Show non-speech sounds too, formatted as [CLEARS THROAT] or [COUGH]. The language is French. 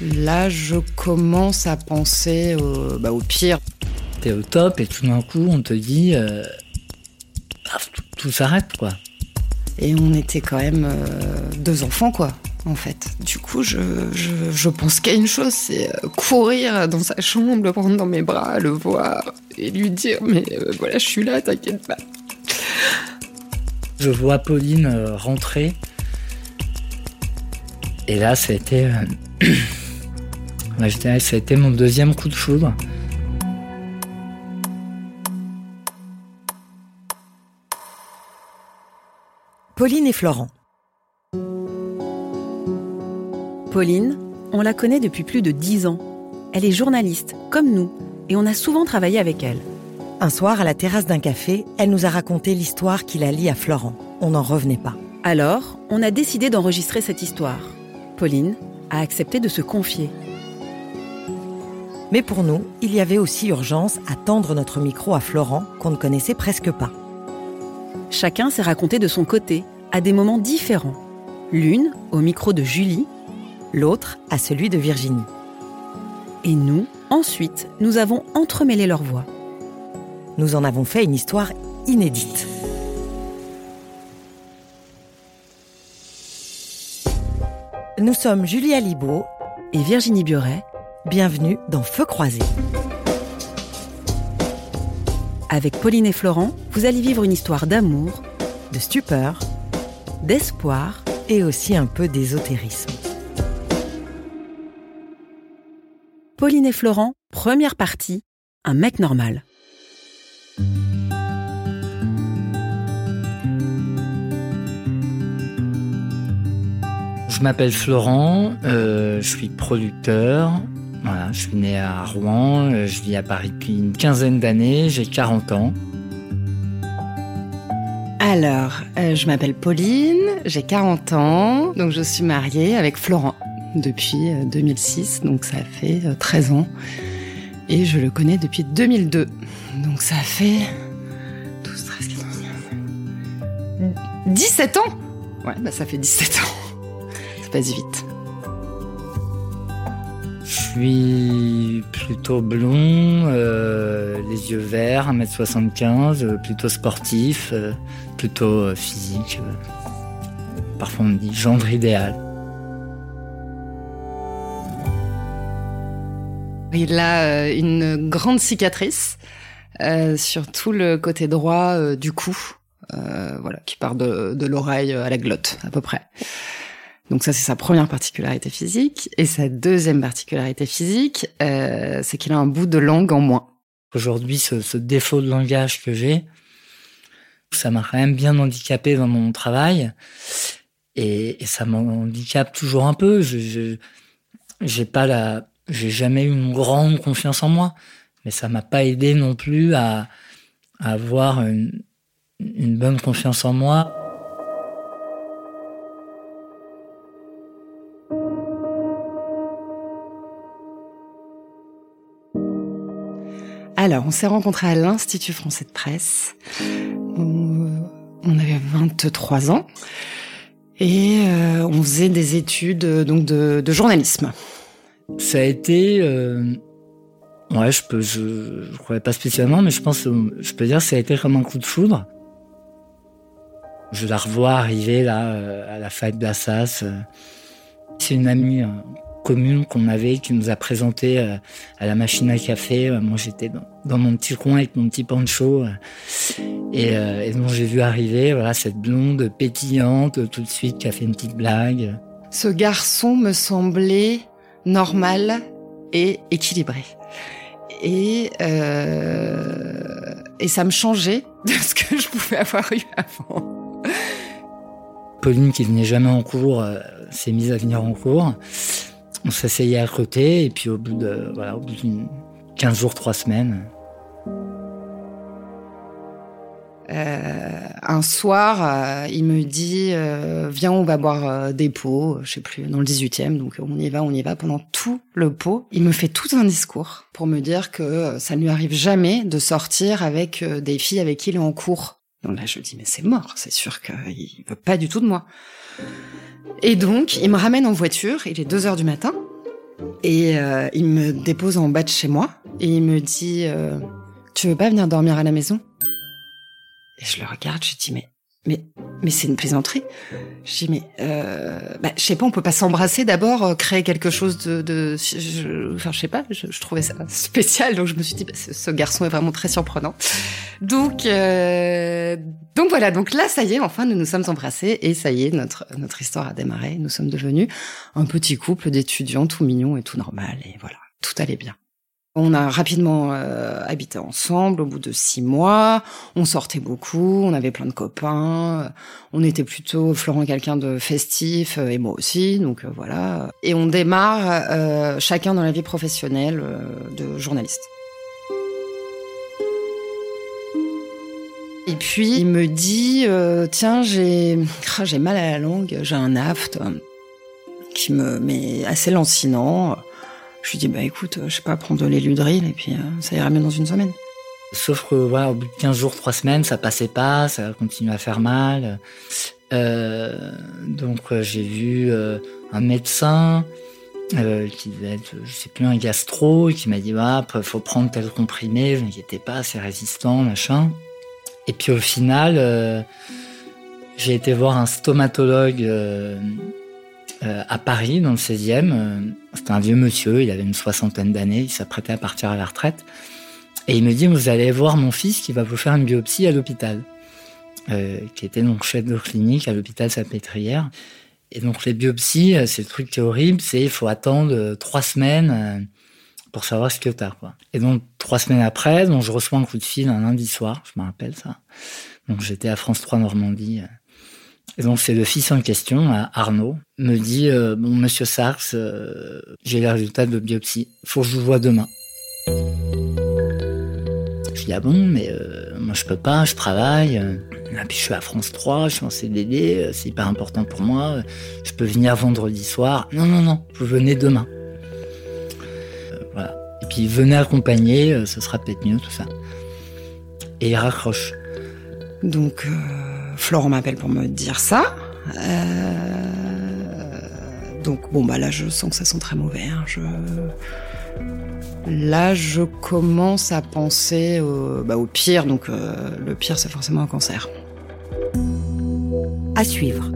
Là, je commence à penser au, bah, au pire. T'es au top et tout d'un coup, on te dit euh, ah, tout, tout s'arrête quoi. Et on était quand même euh, deux enfants, quoi, en fait. Du coup, je, je, je pense qu'à une chose, c'est euh, courir dans sa chambre, le prendre dans mes bras, le voir et lui dire Mais euh, voilà, je suis là, t'inquiète pas. Je vois Pauline rentrer. Et là, ça [CLEARS THROAT] je dirais que ça a été mon deuxième coup de foudre. Pauline et Florent. Pauline, on la connaît depuis plus de dix ans. Elle est journaliste, comme nous, et on a souvent travaillé avec elle. Un soir, à la terrasse d'un café, elle nous a raconté l'histoire qui la lie à Florent. On n'en revenait pas. Alors, on a décidé d'enregistrer cette histoire. Pauline a accepté de se confier. Mais pour nous, il y avait aussi urgence à tendre notre micro à Florent, qu'on ne connaissait presque pas. Chacun s'est raconté de son côté, à des moments différents. L'une au micro de Julie, L'autre à celui de Virginie. et nous, ensuite, nous avons entremêlé leurs voix. Nous en avons fait une histoire inédite. Nous sommes Julie Alibaud. Et Virginie Bioret, Bienvenue dans Feu croisé. avec Pauline et Florent, vous allez vivre une histoire d'amour, De stupeur d'espoir et aussi un peu d'ésotérisme. Pauline et Florent, première partie, un mec normal. Je m'appelle Florent, euh, je suis producteur. Voilà, je suis né à Rouen, euh, je vis à Paris depuis une quinzaine d'années, j'ai 40 ans. Alors, euh, je m'appelle Pauline, j'ai 40 ans, donc je suis mariée avec Florent depuis euh, 2006, donc ça fait euh, 13 ans. Et je le connais depuis 2002, donc ça fait 12, 13, 14, 15, 17 ans Ouais, bah ça fait 17 ans. Ça passe vite. Suis plutôt blond, euh, les yeux verts, 1m75, euh, plutôt sportif, euh, plutôt euh, physique. euh. Parfois on me dit gendre idéal. Il a une grande cicatrice euh, sur tout le côté droit du cou, voilà, qui part de, de l'oreille à la glotte à peu près. Donc ça c'est sa première particularité physique et sa deuxième particularité physique, euh, c'est qu'il a un bout de langue en moins. Aujourd'hui, ce, ce défaut de langage que j'ai, ça m'a quand même bien handicapé dans mon travail. Et, et ça m'handicape toujours un peu. Je, j'ai pas la, j'ai jamais eu une grande confiance en moi. Mais ça m'a pas aidé non plus à, à avoir une, une bonne confiance en moi. Alors, on s'est rencontrés à l'Institut français de presse. On, avait 23 ans et euh, on faisait des études euh, de, journalisme. Ça a été, euh, ouais, je peux, je, je croyais pas spécialement, mais je pense, je peux dire, que ça a été comme un coup de foudre. Je la revois arriver là à la fac d'Assas. C'est une amie commune qu'on avait qui nous a présenté euh, à la machine à café. Euh, Moi, j'étais dans, dans mon petit coin avec mon petit poncho euh, et, et donc j'ai vu arriver voilà cette blonde pétillante tout de suite qui a fait une petite blague. Ce garçon me semblait normal et équilibré. Et, euh, et ça me changeait de ce que je pouvais avoir eu avant. Pauline, qui venait jamais en cours, euh, s'est mise à venir en cours. On s'asseyait à côté, et puis au bout de, voilà, au bout d'une 15 jours, 3 semaines, Euh, un soir, euh, il me dit euh, Viens, on va boire des pots, je sais plus, dans le 18e. Donc on y va, on y va. Pendant tout le pot, il me fait tout un discours pour me dire que ça ne lui arrive jamais de sortir avec des filles avec qui il est en cours. Donc là, je dis Mais c'est mort, c'est sûr qu'il veut pas du tout de moi. Et donc, il me ramène en voiture, il est 2 heures du matin. Et euh, il me dépose en bas de chez moi et il me dit euh, Tu veux pas venir dormir à la maison? Et je le regarde, je dis Mais mais mais c'est une plaisanterie. Je dis mais euh, bah, je sais pas, on peut pas s'embrasser d'abord, euh, créer quelque chose de, de je, enfin je sais pas, je, trouvais ça spécial, donc je me suis dit bah, ce, ce, garçon est vraiment très surprenant. Donc euh, donc voilà, donc là ça y est, enfin nous nous sommes embrassés et ça y est notre notre histoire a démarré. Nous sommes devenus un petit couple d'étudiants tout mignon et tout normal et voilà, tout allait bien. On a rapidement euh, habité ensemble au bout de six mois. On sortait beaucoup, on avait plein de copains. On était plutôt Florent quelqu'un de festif euh, et moi aussi, donc euh, voilà. Et on démarre euh, chacun dans la vie professionnelle euh, de journaliste. Et puis il me dit tiens j'ai ah, j'ai mal à la langue, j'ai un aft qui me met assez lancinant. Je lui dis, bah écoute, je sais pas, prendre de l'éludril et puis euh, ça ira mieux dans une semaine. Sauf que voilà, au bout de 15 jours, 3 semaines, ça passait pas, ça continuait à faire mal. Euh, donc euh, j'ai vu euh, un médecin euh, qui devait être, je sais plus, un gastro, qui m'a dit, bah, faut prendre tel comprimé, vous inquiétez pas, c'est résistant, machin. Et puis au final, euh, j'ai été voir un stomatologue euh, à Paris, dans le 16e. C'était un vieux monsieur, il avait une soixantaine d'années, il s'apprêtait à partir à la retraite. Et il me dit, vous allez voir mon fils qui va vous faire une biopsie à l'hôpital, euh, qui était donc chef de clinique à l'hôpital Salpêtrière. Et donc les biopsies, c'est le truc qui est horrible, c'est il faut attendre trois semaines pour savoir ce que t'as. Quoi. Et donc trois semaines après, donc je reçois un coup de fil un lundi soir, je me rappelle ça. Donc j'étais à France 3 Normandie. Et donc c'est le fils en question, Arnaud, me dit euh, bon Monsieur Sars, euh, j'ai les résultats de biopsie, faut que je vous vois demain. Je dis ah bon mais euh, moi je peux pas, je travaille. Et puis je suis à France 3, je suis en CDD, c'est hyper important pour moi. Je peux venir vendredi soir. Non non non, vous venez demain. voilà. Et puis venez accompagner, ce sera peut-être mieux tout ça. Et il raccroche. Donc Florent m'appelle pour me dire ça. Euh... Donc bon bah là je sens que ça sent très mauvais. Hein. Là je commence à penser au, bah, pire. Donc euh, le pire c'est forcément un cancer. À suivre.